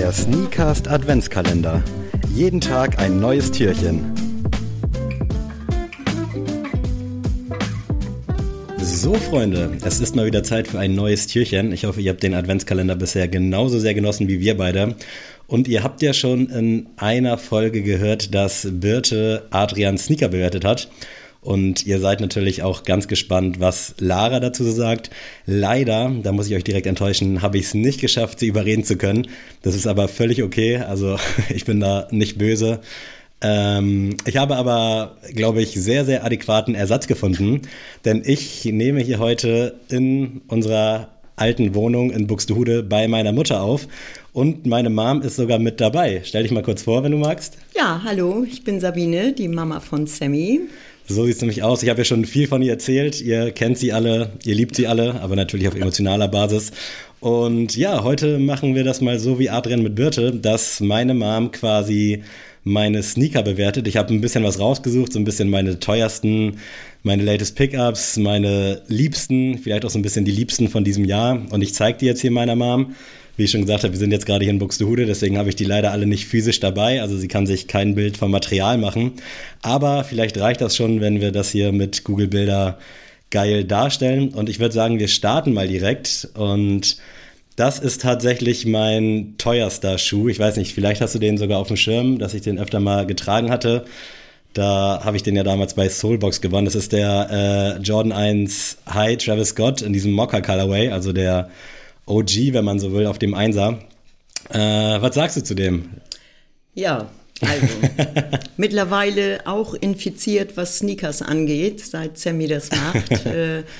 Der Sneakast Adventskalender. Jeden Tag ein neues Türchen. So, Freunde, es ist mal wieder Zeit für ein neues Türchen. Ich hoffe, ihr habt den Adventskalender bisher genauso sehr genossen wie wir beide. Und ihr habt ja schon in einer Folge gehört, dass Birte Adrian Sneaker bewertet hat. Und ihr seid natürlich auch ganz gespannt, was Lara dazu sagt. Leider, da muss ich euch direkt enttäuschen, habe ich es nicht geschafft, sie überreden zu können. Das ist aber völlig okay. Also ich bin da nicht böse. Ähm, ich habe aber, glaube ich, sehr, sehr adäquaten Ersatz gefunden. Denn ich nehme hier heute in unserer alten Wohnung in Buxtehude bei meiner Mutter auf. Und meine Mom ist sogar mit dabei. Stell dich mal kurz vor, wenn du magst. Ja, hallo, ich bin Sabine, die Mama von Sammy. So sieht es nämlich aus. Ich habe ja schon viel von ihr erzählt. Ihr kennt sie alle, ihr liebt sie alle, aber natürlich auf emotionaler Basis. Und ja, heute machen wir das mal so wie Adrian mit Birte, dass meine Mom quasi meine Sneaker bewertet. Ich habe ein bisschen was rausgesucht, so ein bisschen meine teuersten, meine latest Pickups, meine liebsten, vielleicht auch so ein bisschen die liebsten von diesem Jahr. Und ich zeige die jetzt hier meiner Mom. Wie ich schon gesagt habe, wir sind jetzt gerade hier in Buxtehude, deswegen habe ich die leider alle nicht physisch dabei. Also sie kann sich kein Bild vom Material machen. Aber vielleicht reicht das schon, wenn wir das hier mit Google Bilder geil darstellen. Und ich würde sagen, wir starten mal direkt. Und das ist tatsächlich mein teuerster Schuh. Ich weiß nicht, vielleicht hast du den sogar auf dem Schirm, dass ich den öfter mal getragen hatte. Da habe ich den ja damals bei Soulbox gewonnen. Das ist der äh, Jordan 1 High Travis Scott in diesem Mocha Colorway, also der OG, wenn man so will, auf dem Einser. Äh, was sagst du zu dem? Ja, also mittlerweile auch infiziert, was Sneakers angeht, seit Sammy das macht. äh,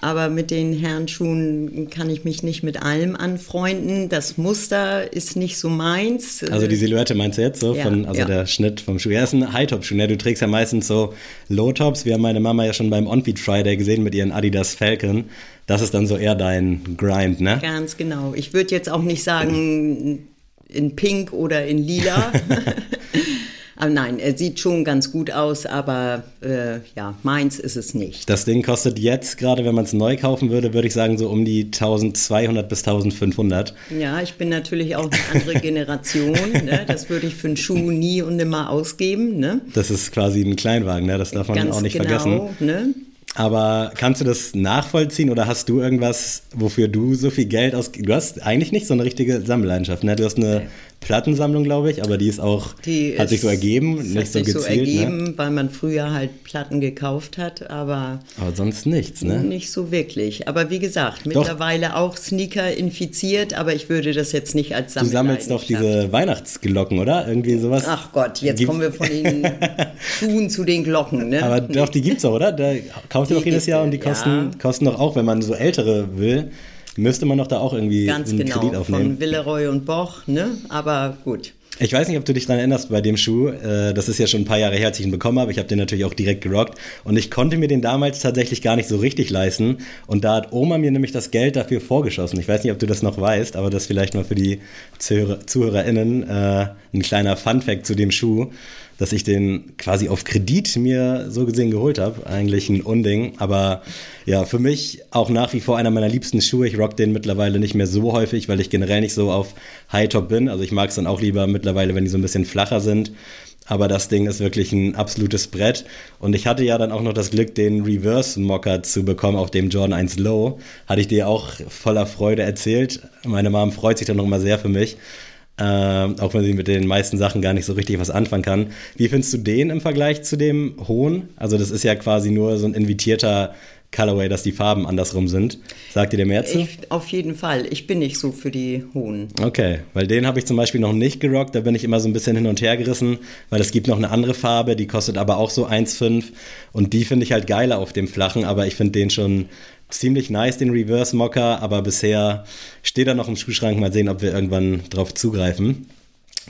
aber mit den Herrenschuhen kann ich mich nicht mit allem anfreunden. Das Muster ist nicht so meins. Also die Silhouette meinst du jetzt so? Ja, von, also ja. der Schnitt vom Schuh. Er ist ein High-Top-Schuh. Ne? Du trägst ja meistens so Low-Tops. Wir haben meine Mama ja schon beim On-Feed Friday gesehen mit ihren Adidas Falcon. Das ist dann so eher dein Grind, ne? Ganz genau. Ich würde jetzt auch nicht sagen in Pink oder in Lila. Aber nein, er sieht schon ganz gut aus, aber äh, ja, meins ist es nicht. Das Ding kostet jetzt, gerade wenn man es neu kaufen würde, würde ich sagen, so um die 1200 bis 1500. Ja, ich bin natürlich auch eine andere Generation. ne? Das würde ich für einen Schuh nie und nimmer ausgeben. Ne? Das ist quasi ein Kleinwagen, ne? das darf man ganz auch nicht genau, vergessen. Ne? Aber kannst du das nachvollziehen oder hast du irgendwas, wofür du so viel Geld aus... Du hast eigentlich nicht so eine richtige Sammelleidenschaft, ne? Du hast eine Plattensammlung, glaube ich, aber die ist auch, die hat ist, sich so ergeben, nicht so gezielt. so ne? ergeben, ne? weil man früher halt Platten gekauft hat, aber. Aber sonst nichts, ne? Nicht so wirklich. Aber wie gesagt, doch. mittlerweile auch Sneaker infiziert, aber ich würde das jetzt nicht als Sammler. Du sammelst doch diese Weihnachtsglocken, oder? Irgendwie sowas. Ach Gott, jetzt kommen wir von den Schuhen zu den Glocken, ne? Aber doch, die gibt's auch, oder? Da kauft ihr doch jedes Jahr und die kosten, ja. kosten doch auch, wenn man so ältere will müsste man doch da auch irgendwie Ganz einen genau, Kredit aufnehmen. Von Villeroy und Boch, ne? Aber gut. Ich weiß nicht, ob du dich daran erinnerst bei dem Schuh. Äh, das ist ja schon ein paar Jahre her, als ich ihn bekommen habe. Ich habe den natürlich auch direkt gerockt. Und ich konnte mir den damals tatsächlich gar nicht so richtig leisten. Und da hat Oma mir nämlich das Geld dafür vorgeschossen. Ich weiß nicht, ob du das noch weißt, aber das vielleicht mal für die Zuhörer, ZuhörerInnen äh, ein kleiner Fun-Fact zu dem Schuh dass ich den quasi auf Kredit mir so gesehen geholt habe. Eigentlich ein Unding. Aber ja, für mich auch nach wie vor einer meiner liebsten Schuhe. Ich rock den mittlerweile nicht mehr so häufig, weil ich generell nicht so auf High-Top bin. Also ich mag es dann auch lieber mittlerweile, wenn die so ein bisschen flacher sind. Aber das Ding ist wirklich ein absolutes Brett. Und ich hatte ja dann auch noch das Glück, den Reverse-Mocker zu bekommen auf dem Jordan 1 Low. Hatte ich dir auch voller Freude erzählt. Meine Mom freut sich dann noch immer sehr für mich. Ähm, auch wenn sie mit den meisten Sachen gar nicht so richtig was anfangen kann. Wie findest du den im Vergleich zu dem hohen? Also das ist ja quasi nur so ein invitierter Colorway, dass die Farben andersrum sind. Sagt ihr dir mehr zu? Ich, auf jeden Fall. Ich bin nicht so für die hohen. Okay, weil den habe ich zum Beispiel noch nicht gerockt. Da bin ich immer so ein bisschen hin und her gerissen, weil es gibt noch eine andere Farbe, die kostet aber auch so 1,5 und die finde ich halt geiler auf dem flachen, aber ich finde den schon ziemlich nice, den Reverse Mocker, aber bisher steht er noch im Schuhschrank. Mal sehen, ob wir irgendwann drauf zugreifen.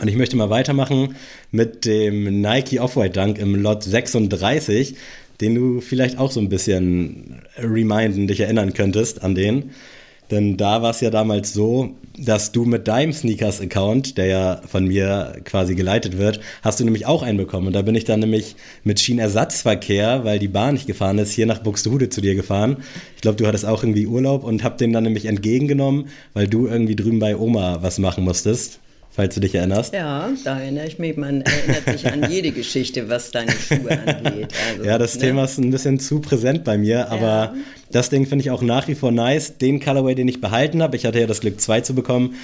Und ich möchte mal weitermachen mit dem Nike Off-White Dunk im Lot 36, den du vielleicht auch so ein bisschen reminden, dich erinnern könntest an den. Denn da war es ja damals so, dass du mit deinem Sneakers-Account, der ja von mir quasi geleitet wird, hast du nämlich auch einen bekommen. Und da bin ich dann nämlich mit Schienenersatzverkehr, weil die Bahn nicht gefahren ist, hier nach Buxtehude zu dir gefahren. Ich glaube, du hattest auch irgendwie Urlaub und hab den dann nämlich entgegengenommen, weil du irgendwie drüben bei Oma was machen musstest. Falls du dich erinnerst. Ja, da erinnere ich mich. Man erinnert sich an jede Geschichte, was deine Schuhe angeht. Also, ja, das ne? Thema ist ein bisschen zu präsent bei mir, aber ja. das Ding finde ich auch nach wie vor nice. Den Colorway, den ich behalten habe, ich hatte ja das Glück, zwei zu bekommen,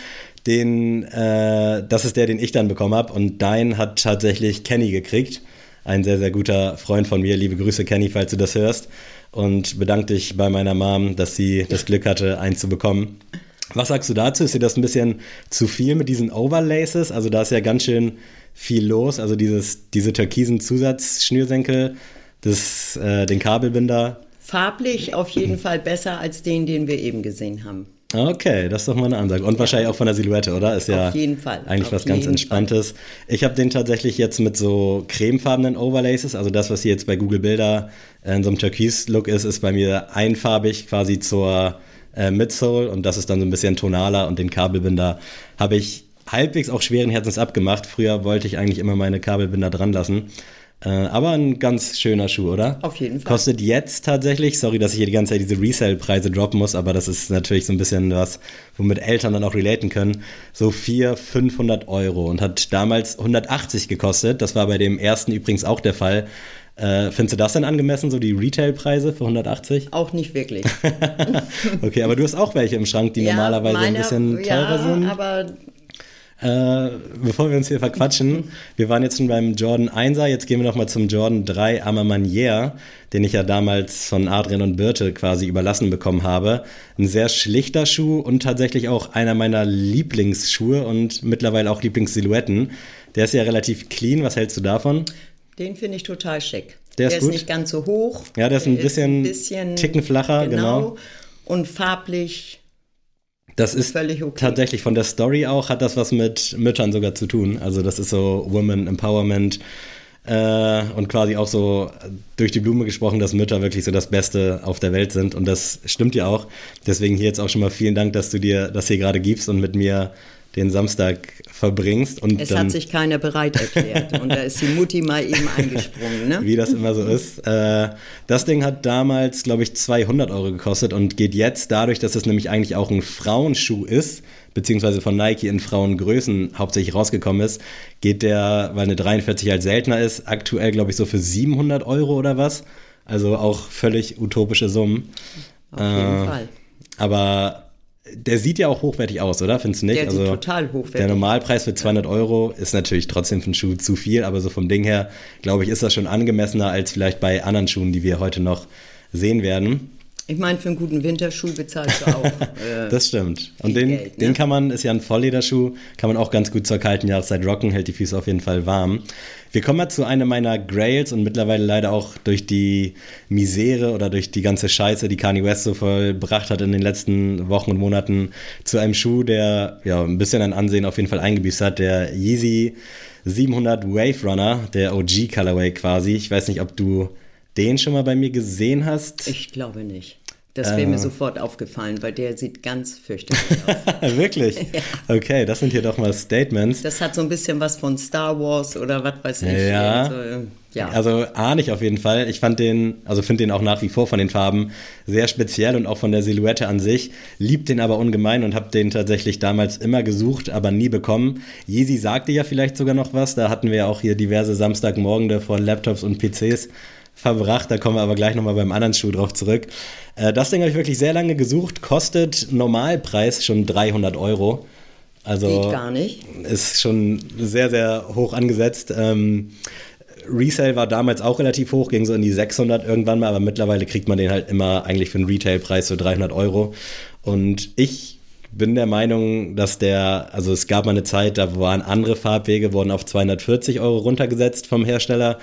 den, äh, das ist der, den ich dann bekommen habe und dein hat tatsächlich Kenny gekriegt. Ein sehr, sehr guter Freund von mir. Liebe Grüße, Kenny, falls du das hörst. Und bedanke dich bei meiner Mom, dass sie das Glück hatte, einen zu bekommen. Was sagst du dazu? Ist dir das ein bisschen zu viel mit diesen Overlaces? Also da ist ja ganz schön viel los. Also dieses, diese türkisen Zusatzschnürsenkel, das, äh, den Kabelbinder. Farblich auf jeden Fall besser als den, den wir eben gesehen haben. Okay, das ist doch mal eine Ansage. Und wahrscheinlich auch von der Silhouette, oder? Ist ja Auf jeden Fall. eigentlich Auf was ganz Entspanntes. Fall. Ich habe den tatsächlich jetzt mit so cremefarbenen Overlaces, also das, was hier jetzt bei Google Bilder in so einem Türkis-Look ist, ist bei mir einfarbig quasi zur äh, Midsole und das ist dann so ein bisschen tonaler und den Kabelbinder habe ich halbwegs auch schweren Herzens abgemacht. Früher wollte ich eigentlich immer meine Kabelbinder dran lassen. Äh, aber ein ganz schöner Schuh, oder? Auf jeden Fall. Kostet jetzt tatsächlich, sorry, dass ich hier die ganze Zeit diese Resale-Preise droppen muss, aber das ist natürlich so ein bisschen was, womit Eltern dann auch relaten können. So 400, 500 Euro und hat damals 180 gekostet. Das war bei dem ersten übrigens auch der Fall. Äh, findest du das denn angemessen, so die Retailpreise für 180? Auch nicht wirklich. okay, aber du hast auch welche im Schrank, die ja, normalerweise meine, ein bisschen teurer ja, sind. aber äh, bevor wir uns hier verquatschen, wir waren jetzt schon beim Jordan 1er, jetzt gehen wir nochmal zum Jordan 3 Amamanier, den ich ja damals von Adrian und Birte quasi überlassen bekommen habe. Ein sehr schlichter Schuh und tatsächlich auch einer meiner Lieblingsschuhe und mittlerweile auch Lieblingssilhouetten. Der ist ja relativ clean, was hältst du davon? Den finde ich total schick. Der, der ist, ist, nicht ganz so hoch. Ja, der ist ein, bisschen, ein bisschen Ticken flacher, genau. genau. Und farblich das ist okay. tatsächlich von der Story auch, hat das was mit Müttern sogar zu tun. Also das ist so Women Empowerment äh, und quasi auch so durch die Blume gesprochen, dass Mütter wirklich so das Beste auf der Welt sind. Und das stimmt ja auch. Deswegen hier jetzt auch schon mal vielen Dank, dass du dir das hier gerade gibst und mit mir den Samstag verbringst. Und es dann, hat sich keiner bereit erklärt und da ist die Mutti mal eben eingesprungen. Ne? Wie das immer so ist. Äh, das Ding hat damals, glaube ich, 200 Euro gekostet und geht jetzt dadurch, dass es nämlich eigentlich auch ein Frauenschuh ist, beziehungsweise von Nike in Frauengrößen hauptsächlich rausgekommen ist, geht der, weil eine 43 halt seltener ist, aktuell, glaube ich, so für 700 Euro oder was. Also auch völlig utopische Summen. Auf jeden äh, Fall. Aber der sieht ja auch hochwertig aus, oder? Findest du nicht? Der also, sieht total hochwertig. Der Normalpreis für 200 Euro ist natürlich trotzdem für einen Schuh zu viel, aber so vom Ding her, glaube ich, ist das schon angemessener als vielleicht bei anderen Schuhen, die wir heute noch sehen werden. Ich meine, für einen guten Winterschuh bezahlst du auch. Äh, das stimmt. Und den, Geld, ne? den kann man, ist ja ein Volllederschuh, kann man auch ganz gut zur kalten Jahreszeit rocken, hält die Füße auf jeden Fall warm. Wir kommen mal zu einem meiner Grails und mittlerweile leider auch durch die Misere oder durch die ganze Scheiße, die Kanye West so vollbracht hat in den letzten Wochen und Monaten, zu einem Schuh, der ja ein bisschen an Ansehen auf jeden Fall eingebüßt hat, der Yeezy 700 Wave Runner, der OG Colorway quasi. Ich weiß nicht, ob du den schon mal bei mir gesehen hast? Ich glaube nicht. Das wäre äh. mir sofort aufgefallen, weil der sieht ganz fürchterlich aus. Wirklich? ja. Okay, das sind hier doch mal Statements. Das hat so ein bisschen was von Star Wars oder was weiß ich. Ja. Also, ja. also ahne ich auf jeden Fall. Ich fand den, also finde den auch nach wie vor von den Farben sehr speziell und auch von der Silhouette an sich. Lieb den aber ungemein und habe den tatsächlich damals immer gesucht, aber nie bekommen. Yeezy sagte ja vielleicht sogar noch was. Da hatten wir ja auch hier diverse Samstagmorgende vor Laptops und PCs verbracht. Da kommen wir aber gleich nochmal beim anderen Schuh drauf zurück. Äh, das Ding habe ich wirklich sehr lange gesucht. Kostet Normalpreis schon 300 Euro. Also Geht gar nicht. Ist schon sehr, sehr hoch angesetzt. Ähm, Resale war damals auch relativ hoch, ging so in die 600 irgendwann mal, aber mittlerweile kriegt man den halt immer eigentlich für einen Retailpreis so 300 Euro. Und ich bin der Meinung, dass der, also es gab mal eine Zeit, da waren andere Farbwege, wurden auf 240 Euro runtergesetzt vom Hersteller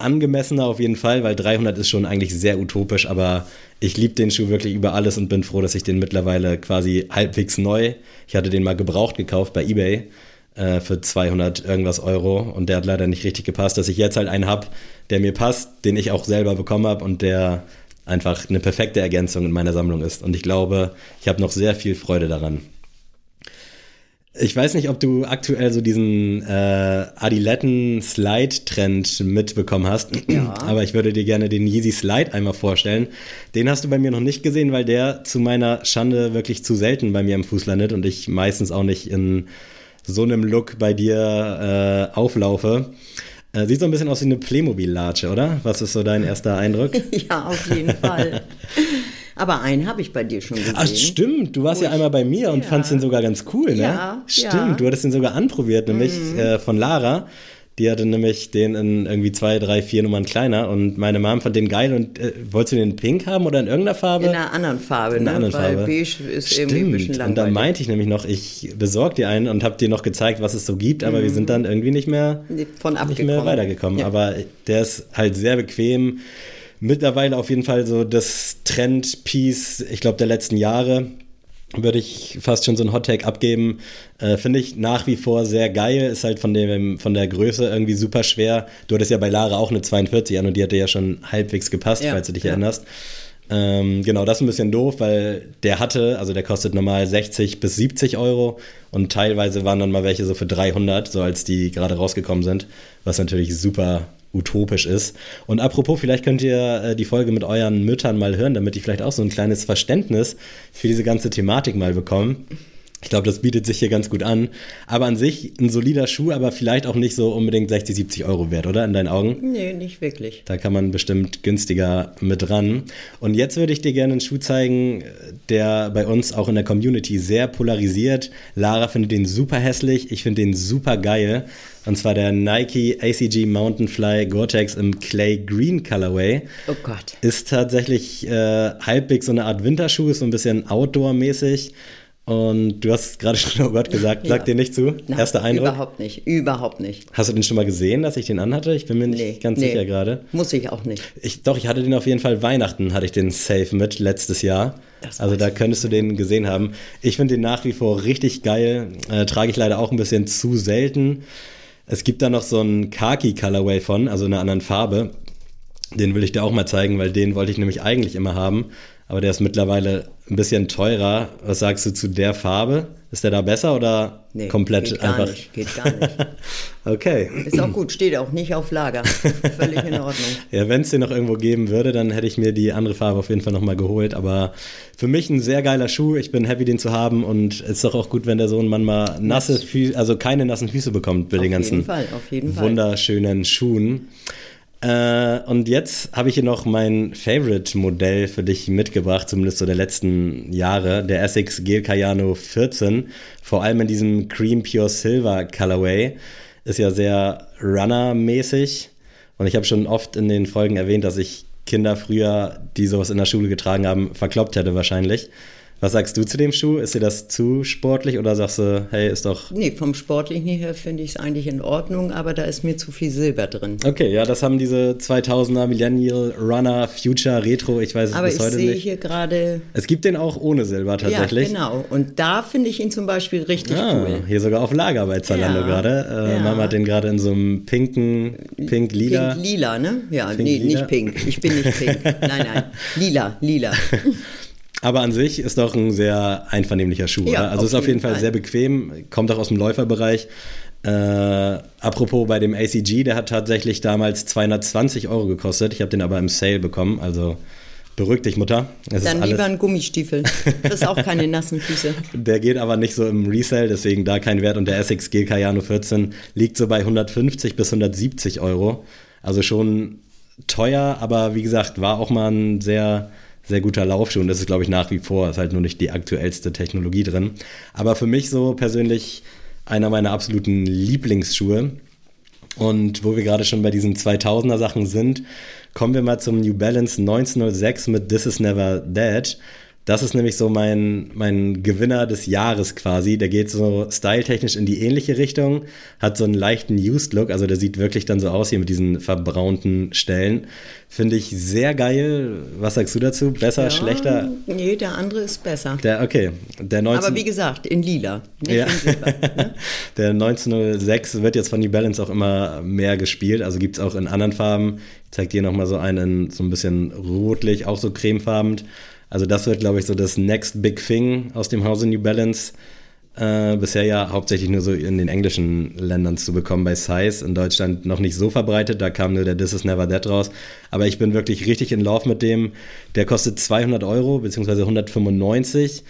angemessener auf jeden Fall, weil 300 ist schon eigentlich sehr utopisch, aber ich liebe den Schuh wirklich über alles und bin froh, dass ich den mittlerweile quasi halbwegs neu, ich hatte den mal gebraucht gekauft bei eBay äh, für 200 irgendwas Euro und der hat leider nicht richtig gepasst, dass ich jetzt halt einen habe, der mir passt, den ich auch selber bekommen habe und der einfach eine perfekte Ergänzung in meiner Sammlung ist und ich glaube, ich habe noch sehr viel Freude daran. Ich weiß nicht, ob du aktuell so diesen äh, Adiletten-Slide-Trend mitbekommen hast, ja. aber ich würde dir gerne den Yeezy Slide einmal vorstellen. Den hast du bei mir noch nicht gesehen, weil der zu meiner Schande wirklich zu selten bei mir im Fuß landet und ich meistens auch nicht in so einem Look bei dir äh, auflaufe. Äh, sieht so ein bisschen aus wie eine Playmobil-Latsche, oder? Was ist so dein erster Eindruck? ja, auf jeden Fall. Aber einen habe ich bei dir schon gesehen. Ach, stimmt. Du warst ja einmal bei mir und ja. fandst den sogar ganz cool, ne? Ja. Stimmt, ja. du hattest den sogar anprobiert, nämlich mhm. äh, von Lara. Die hatte nämlich den in irgendwie zwei, drei, vier Nummern kleiner und meine Mom fand den geil und äh, wolltest du den in pink haben oder in irgendeiner Farbe? In einer anderen Farbe, in einer ne? anderen Farbe. beige ist Stimmt. irgendwie ein bisschen langweilig. Und da meinte ich nämlich noch, ich besorge dir einen und habe dir noch gezeigt, was es so gibt, aber mhm. wir sind dann irgendwie nicht mehr, Von nicht mehr weitergekommen. Ja. Aber der ist halt sehr bequem. Mittlerweile auf jeden Fall so das Trendpiece, ich glaube, der letzten Jahre würde ich fast schon so ein Hot-Tag abgeben. Äh, Finde ich nach wie vor sehr geil. Ist halt von, dem, von der Größe irgendwie super schwer. Du hattest ja bei Lara auch eine 42 an und die hatte ja schon halbwegs gepasst, ja, falls du dich ja. erinnerst. Ähm, genau, das ist ein bisschen doof, weil der hatte, also der kostet normal 60 bis 70 Euro und teilweise waren dann mal welche so für 300, so als die gerade rausgekommen sind, was natürlich super utopisch ist. Und apropos, vielleicht könnt ihr äh, die Folge mit euren Müttern mal hören, damit die vielleicht auch so ein kleines Verständnis für diese ganze Thematik mal bekommen. Ich glaube, das bietet sich hier ganz gut an. Aber an sich ein solider Schuh, aber vielleicht auch nicht so unbedingt 60, 70 Euro wert, oder? In deinen Augen? Nee, nicht wirklich. Da kann man bestimmt günstiger mit ran. Und jetzt würde ich dir gerne einen Schuh zeigen, der bei uns auch in der Community sehr polarisiert. Lara findet den super hässlich, ich finde den super geil. Und zwar der Nike ACG Mountain Fly Gore-Tex im Clay Green Colorway. Oh Gott. Ist tatsächlich äh, halbwegs so eine Art Winterschuh, ist so ein bisschen Outdoor-mäßig. Und du hast gerade schon, oh Gott, gesagt, ja. sag dir nicht zu. Nein, Erster Eindruck? Überhaupt nicht, überhaupt nicht. Hast du den schon mal gesehen, dass ich den anhatte? Ich bin mir nicht nee, ganz nee. sicher gerade. Muss ich auch nicht. Ich, doch, ich hatte den auf jeden Fall Weihnachten, hatte ich den safe mit, letztes Jahr. Das also da könntest du den gesehen haben. Ich finde den nach wie vor richtig geil. Äh, trage ich leider auch ein bisschen zu selten. Es gibt da noch so einen Khaki-Colorway von, also in einer anderen Farbe. Den will ich dir auch mal zeigen, weil den wollte ich nämlich eigentlich immer haben. Aber der ist mittlerweile ein bisschen teurer. Was sagst du zu der Farbe? Ist der da besser oder nee, komplett geht gar einfach? Nicht, geht gar nicht. okay. Ist auch gut, steht auch nicht auf Lager. Völlig in Ordnung. ja, wenn es den noch irgendwo geben würde, dann hätte ich mir die andere Farbe auf jeden Fall nochmal geholt. Aber für mich ein sehr geiler Schuh. Ich bin happy, den zu haben. Und es ist doch auch gut, wenn der Sohn Mann mal nasse Füße, also keine nassen Füße bekommt bei auf den ganzen Fall, wunderschönen Schuhen. Äh, und jetzt habe ich hier noch mein Favorite-Modell für dich mitgebracht, zumindest so der letzten Jahre, der Essex Gel Cayano 14. Vor allem in diesem Cream Pure Silver Colorway. Ist ja sehr Runner-mäßig. Und ich habe schon oft in den Folgen erwähnt, dass ich Kinder früher, die sowas in der Schule getragen haben, verkloppt hätte wahrscheinlich. Was sagst du zu dem Schuh? Ist dir das zu sportlich oder sagst du, hey, ist doch. Nee, vom Sportlichen her finde ich es eigentlich in Ordnung, aber da ist mir zu viel Silber drin. Okay, ja, das haben diese 2000er Millennial Runner Future Retro, ich weiß es aber bis heute nicht. Aber ich sehe hier gerade. Es gibt den auch ohne Silber tatsächlich. Ja, genau. Und da finde ich ihn zum Beispiel richtig ah, cool. Hier sogar auf Lager bei Zalando ja, gerade. Äh, ja. Mama hat den gerade in so einem pinken, pink-lila. Pink-lila, ne? Ja, Pink nee, lila. nicht pink. Ich bin nicht pink. nein, nein. Lila, lila. Aber an sich ist doch ein sehr einvernehmlicher Schuh. Ja, oder? Also auf ist auf jeden Fall, Fall. sehr bequem, kommt auch aus dem Läuferbereich. Äh, apropos bei dem ACG, der hat tatsächlich damals 220 Euro gekostet. Ich habe den aber im Sale bekommen, also beruhig dich, Mutter. Es Dann lieber ein Gummistiefel. Das ist auch keine nassen Füße. Der geht aber nicht so im Resale, deswegen da kein Wert. Und der Essex G Cayano 14 liegt so bei 150 bis 170 Euro. Also schon teuer, aber wie gesagt, war auch mal ein sehr sehr guter Laufschuh und das ist, glaube ich, nach wie vor, ist halt nur nicht die aktuellste Technologie drin. Aber für mich so persönlich einer meiner absoluten Lieblingsschuhe. Und wo wir gerade schon bei diesen 2000er Sachen sind, kommen wir mal zum New Balance 1906 mit This Is Never Dead. Das ist nämlich so mein, mein Gewinner des Jahres quasi. Der geht so styletechnisch in die ähnliche Richtung, hat so einen leichten Used-Look, also der sieht wirklich dann so aus hier mit diesen verbraunten Stellen. Finde ich sehr geil. Was sagst du dazu? Besser, Ja, schlechter? Nee, der andere ist besser. Der, okay, der 19... Aber wie gesagt, in lila, Ja. in Silber. Ne? Der 1906 wird jetzt von New Balance auch immer mehr gespielt. Also gibt es auch in anderen Farben. Ich zeig dir nochmal so einen in so ein bisschen rotlich, auch so cremefarben. Also das wird, glaube ich, so das Next Big Thing aus dem Hause New Balance. Äh, bisher ja hauptsächlich nur so in den englischen Ländern zu bekommen bei Size. In Deutschland noch nicht so verbreitet. Da kam nur der This Is Never Dead raus. Aber ich bin wirklich richtig in Love mit dem. Der kostet 200 Euro, beziehungsweise 195.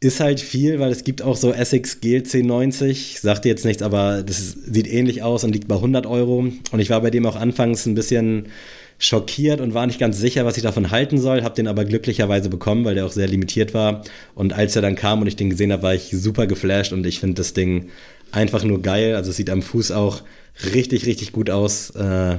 ist halt viel, weil es gibt auch so Essex GLC 90, sagte jetzt nichts, aber das sieht ähnlich aus und liegt bei 100 Euro. Und ich war bei dem auch anfangs ein bisschen schockiert und war nicht ganz sicher, was ich davon halten soll, habe den aber glücklicherweise bekommen, weil der auch sehr limitiert war. Und als er dann kam und ich den gesehen habe, war ich super geflasht und ich finde das Ding einfach nur geil. Also es sieht am Fuß auch richtig, richtig gut aus. Äh,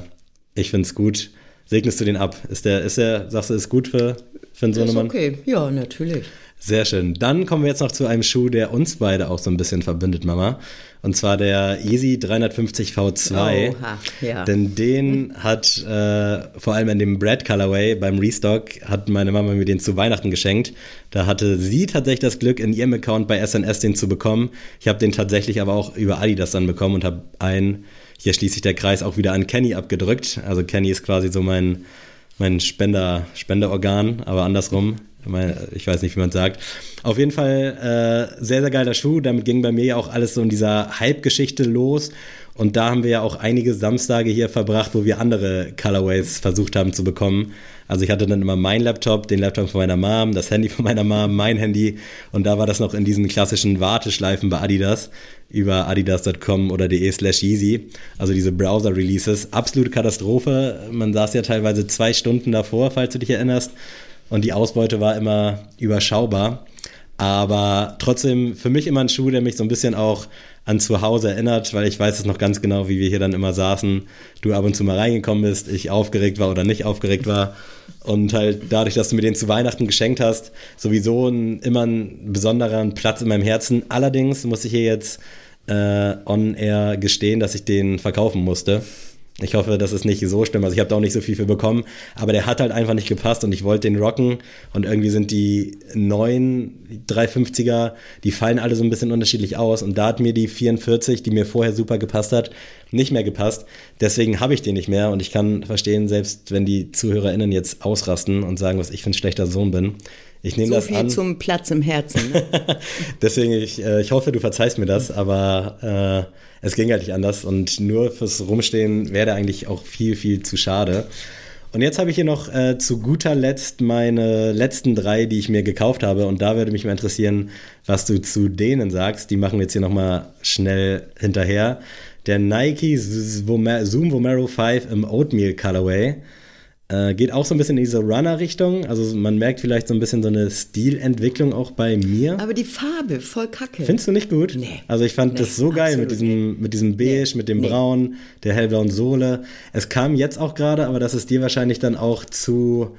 ich finde es gut. Segnest du den ab? Ist der, ist der, sagst du, ist gut für, für einen Sohnemann? Ist okay, ja, natürlich. Sehr schön. Dann kommen wir jetzt noch zu einem Schuh, der uns beide auch so ein bisschen verbindet, Mama. Und zwar der Easy 350 V2. Oha, ja. Denn den hat äh, vor allem in dem Brad Colorway beim Restock hat meine Mama mir den zu Weihnachten geschenkt. Da hatte sie tatsächlich das Glück, in ihrem Account bei SNS den zu bekommen. Ich habe den tatsächlich aber auch über Adidas dann bekommen und habe einen, hier schließt sich der Kreis auch wieder an Kenny abgedrückt. Also Kenny ist quasi so mein, mein Spender, Spenderorgan, aber andersrum ich weiß nicht, wie man sagt. Auf jeden Fall äh, sehr, sehr geiler Schuh. Damit ging bei mir ja auch alles so in dieser Hype-Geschichte los. Und da haben wir ja auch einige Samstage hier verbracht, wo wir andere Colorways versucht haben zu bekommen. Also ich hatte dann immer meinen Laptop, den Laptop von meiner Mom, das Handy von meiner Mom, mein Handy. Und da war das noch in diesen klassischen Warteschleifen bei Adidas über adidas.com oder de slash Yeezy. Also diese Browser-Releases. Absolute Katastrophe. Man saß ja teilweise zwei Stunden davor, falls du dich erinnerst und die Ausbeute war immer überschaubar. Aber trotzdem für mich immer ein Schuh, der mich so ein bisschen auch an zu Hause erinnert, weil ich weiß es noch ganz genau, wie wir hier dann immer saßen, du ab und zu mal reingekommen bist, ich aufgeregt war oder nicht aufgeregt war. Und halt dadurch, dass du mir den zu Weihnachten geschenkt hast, sowieso ein, immer ein besonderer Platz in meinem Herzen. Allerdings muss ich hier jetzt äh, on air gestehen, dass ich den verkaufen musste. Ich hoffe, das ist nicht so schlimm. Also ich habe da auch nicht so viel für bekommen, aber der hat halt einfach nicht gepasst und ich wollte den rocken und irgendwie sind die neuen 350er, die fallen alle so ein bisschen unterschiedlich aus und da hat mir die 44, die mir vorher super gepasst hat, nicht mehr gepasst. Deswegen habe ich den nicht mehr und ich kann verstehen, selbst wenn die ZuhörerInnen jetzt ausrasten und sagen, was ich für ein schlechter Sohn bin. Ich nehme so das viel an. zum Platz im Herzen. Ne? Deswegen, ich, äh, ich hoffe, du verzeihst mir das, aber äh, es ging halt nicht anders und nur fürs Rumstehen wäre eigentlich auch viel, viel zu schade. Und jetzt habe ich hier noch äh, zu guter Letzt meine letzten drei, die ich mir gekauft habe. Und da würde mich mal interessieren, was du zu denen sagst. Die machen wir jetzt hier nochmal schnell hinterher. Der Nike Zoom Vomero 5 im Oatmeal Colorway. Äh, geht auch so ein bisschen in diese Runner-Richtung. Also man merkt vielleicht so ein bisschen so eine Stilentwicklung auch bei mir. Aber die Farbe, voll kacke. Findest du nicht gut? Nee. Also ich fand nee, das so geil mit diesem, mit diesem Beige, nee. mit dem nee. Braun, der hellblauen Sohle. Es kam jetzt auch gerade, aber das ist dir wahrscheinlich dann auch zu,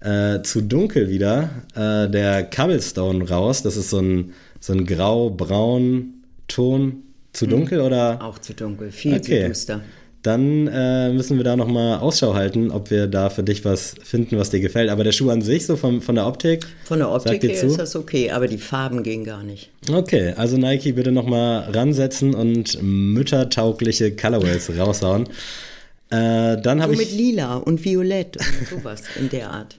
äh, zu dunkel wieder, äh, der Cobblestone raus. Das ist so ein, so ein grau-braun Ton. Zu hm. dunkel hm. oder? Auch zu dunkel, viel okay. zu düster dann äh, müssen wir da nochmal Ausschau halten, ob wir da für dich was finden, was dir gefällt. Aber der Schuh an sich, so von, von der Optik? Von der Optik her ist das okay, aber die Farben gehen gar nicht. Okay, also Nike bitte nochmal ransetzen und müttertaugliche Colorways raushauen. Äh, dann habe ich mit lila und violett und sowas in der Art.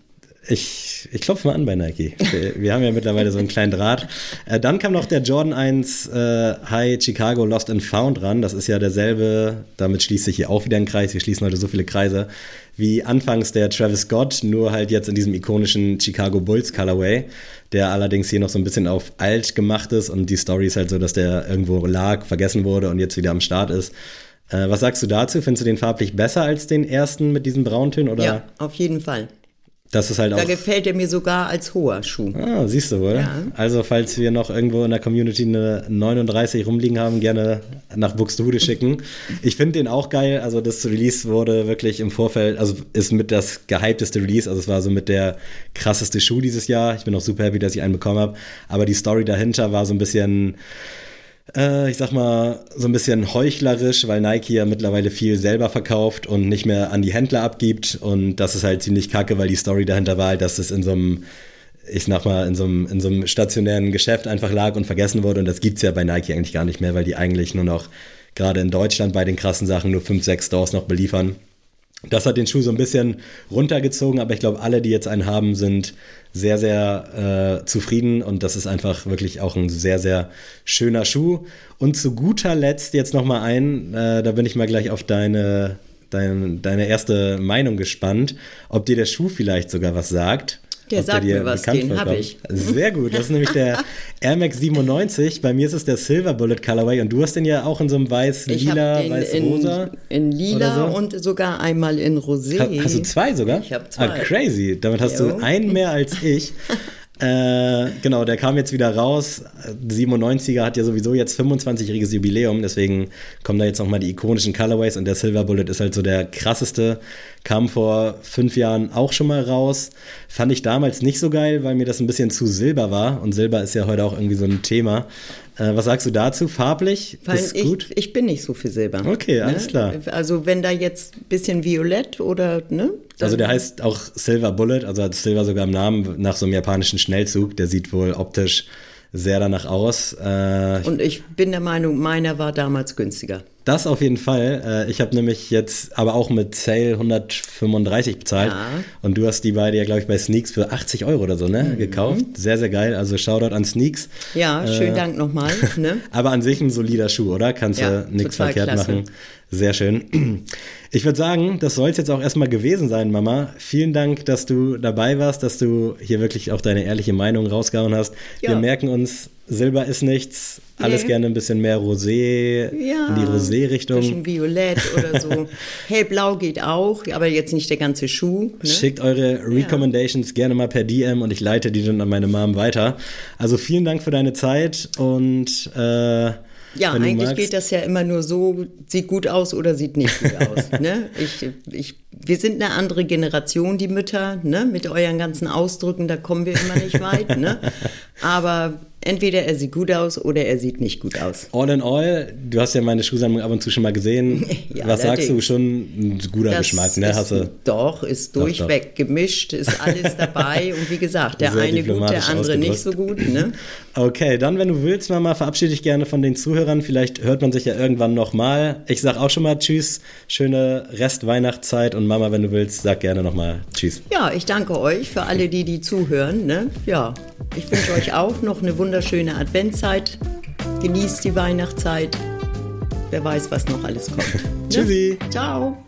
Ich, ich klopfe mal an bei Nike. Wir, wir haben ja mittlerweile so einen kleinen Draht. Äh, dann kam noch der Jordan 1 äh, High Chicago Lost and Found ran. Das ist ja derselbe, damit schließt sich hier auch wieder ein Kreis. Wir schließen heute so viele Kreise. Wie anfangs der Travis Scott, nur halt jetzt in diesem ikonischen Chicago Bulls Colorway, der allerdings hier noch so ein bisschen auf alt gemacht ist und die Story ist halt so, dass der irgendwo lag, vergessen wurde und jetzt wieder am Start ist. Äh, was sagst du dazu? Findest du den farblich besser als den ersten mit diesen Brauntönen? Oder? Ja, auf jeden Fall. Das ist halt da auch. Da gefällt er mir sogar als hoher Schuh. Ah, siehst du wohl. Ja. Also, falls wir noch irgendwo in der Community eine 39 rumliegen haben, gerne nach Buxtehude schicken. Ich finde den auch geil. Also, das Release wurde wirklich im Vorfeld, also ist mit das gehypteste Release. Also, es war so mit der krasseste Schuh dieses Jahr. Ich bin auch super happy, dass ich einen bekommen habe. Aber die Story dahinter war so ein bisschen äh, ich sag mal, so ein bisschen heuchlerisch, weil Nike ja mittlerweile viel selber verkauft und nicht mehr an die Händler abgibt. Und das ist halt ziemlich kacke, weil die Story dahinter war, dass es in so einem ich sag mal, in so, einem, in so einem stationären Geschäft einfach lag und vergessen wurde. Und das gibt's ja bei Nike eigentlich gar nicht mehr, weil die eigentlich nur noch gerade in Deutschland bei den krassen Sachen nur fünf, sechs Stores noch beliefern. Das hat den Schuh so ein bisschen runtergezogen, aber ich glaube, alle, die jetzt einen haben, sind sehr, sehr äh, zufrieden und das ist einfach wirklich auch ein sehr, sehr schöner Schuh. Und zu guter Letzt jetzt nochmal ein, äh, da bin ich mal gleich auf deine, dein, deine erste Meinung gespannt, ob dir der Schuh vielleicht sogar was sagt. Der sagt dir mir was, den hab vorkommt. ich. Sehr gut, das ist nämlich der Air Max 97. Bei mir ist es der Silver Bullet Colorway und du hast den ja auch in so einem weiß-lila, habe weiß-rosa. in, in lila so. und sogar einmal in Rosé. Ha- Hast du zwei sogar? Ich hab zwei. Ah, crazy. Damit hast du Jo. einen mehr als ich. äh, genau, der kam jetzt wieder raus. 97er hat ja sowieso jetzt 25-jähriges Jubiläum, deswegen kommen da jetzt nochmal die ikonischen Colorways und der Silver Bullet ist halt so der krasseste. Kam vor fünf Jahren auch schon mal raus. Fand ich damals nicht so geil, weil mir das ein bisschen zu silber war und Silber ist ja heute auch irgendwie so ein Thema. Äh, was sagst du dazu? Farblich? Weil ist ich, gut? ich bin nicht so für Silber. Okay, alles klar. Also wenn da jetzt ein bisschen Violett oder, ne? Also der heißt auch Silver Bullet, also hat Silver sogar im Namen nach so einem japanischen Schnellzug. Der sieht wohl optisch sehr danach aus. Äh, Und ich bin der Meinung, meiner war damals günstiger. Das auf jeden Fall. Äh, ich habe nämlich jetzt aber auch mit Sale 135 bezahlt. Ja. Und du hast die beide ja, glaube ich, bei Sneaks für 80 Euro oder so, ne? Mhm. Gekauft. Sehr, sehr geil. Also Shoutout an Sneaks. Ja, schönen Äh, Dank nochmal. Ne? Aber an sich ein solider Schuh, oder? Kannst Ja, du nichts verkehrt klasse. machen. Sehr schön. Ich würde sagen, das soll es jetzt auch erstmal gewesen sein, Mama. Vielen Dank, dass du dabei warst, dass du hier wirklich auch deine ehrliche Meinung rausgehauen hast. Wir Ja. merken uns, Silber ist nichts, alles Nee. gerne ein bisschen mehr Rosé, Ja, in die Rosé-Richtung. Bisschen Violett oder so. Hellblau geht auch, aber jetzt nicht der ganze Schuh. Ne? Schickt eure Recommendations gerne mal per DM und ich leite die dann an meine Mom weiter. Also vielen Dank für deine Zeit und äh, Ja, eigentlich magst, geht das ja immer nur so, sieht gut aus oder sieht nicht gut aus. ne? ich, ich, wir sind eine andere Generation, die Mütter, ne? mit euren ganzen Ausdrücken, da kommen wir immer nicht weit. Ne? Aber entweder er sieht gut aus oder er sieht nicht gut aus. All in all, du hast ja meine Schuhsammlung ab und zu schon mal gesehen. Ja, Was sagst du? Schon ein guter Das Geschmack, ne? Ist, doch, ist Doch, durchweg gemischt, ist alles dabei. Und wie gesagt, der Sehr eine gut, der andere nicht so gut. Ne? Okay, dann, wenn du willst, Mama, verabschiede dich gerne von den Zuhörern. Vielleicht hört man sich ja irgendwann nochmal. Ich sag auch schon mal Tschüss, schöne Rest-Weihnachtszeit und Mama, wenn du willst, sag gerne nochmal Tschüss. Ja, ich danke euch für alle, die die zuhören. Ne? Ja, ich wünsche euch auch noch eine wunderschöne Adventszeit. Genießt die Weihnachtszeit. Wer weiß, was noch alles kommt. Ne? Tschüssi. Ciao.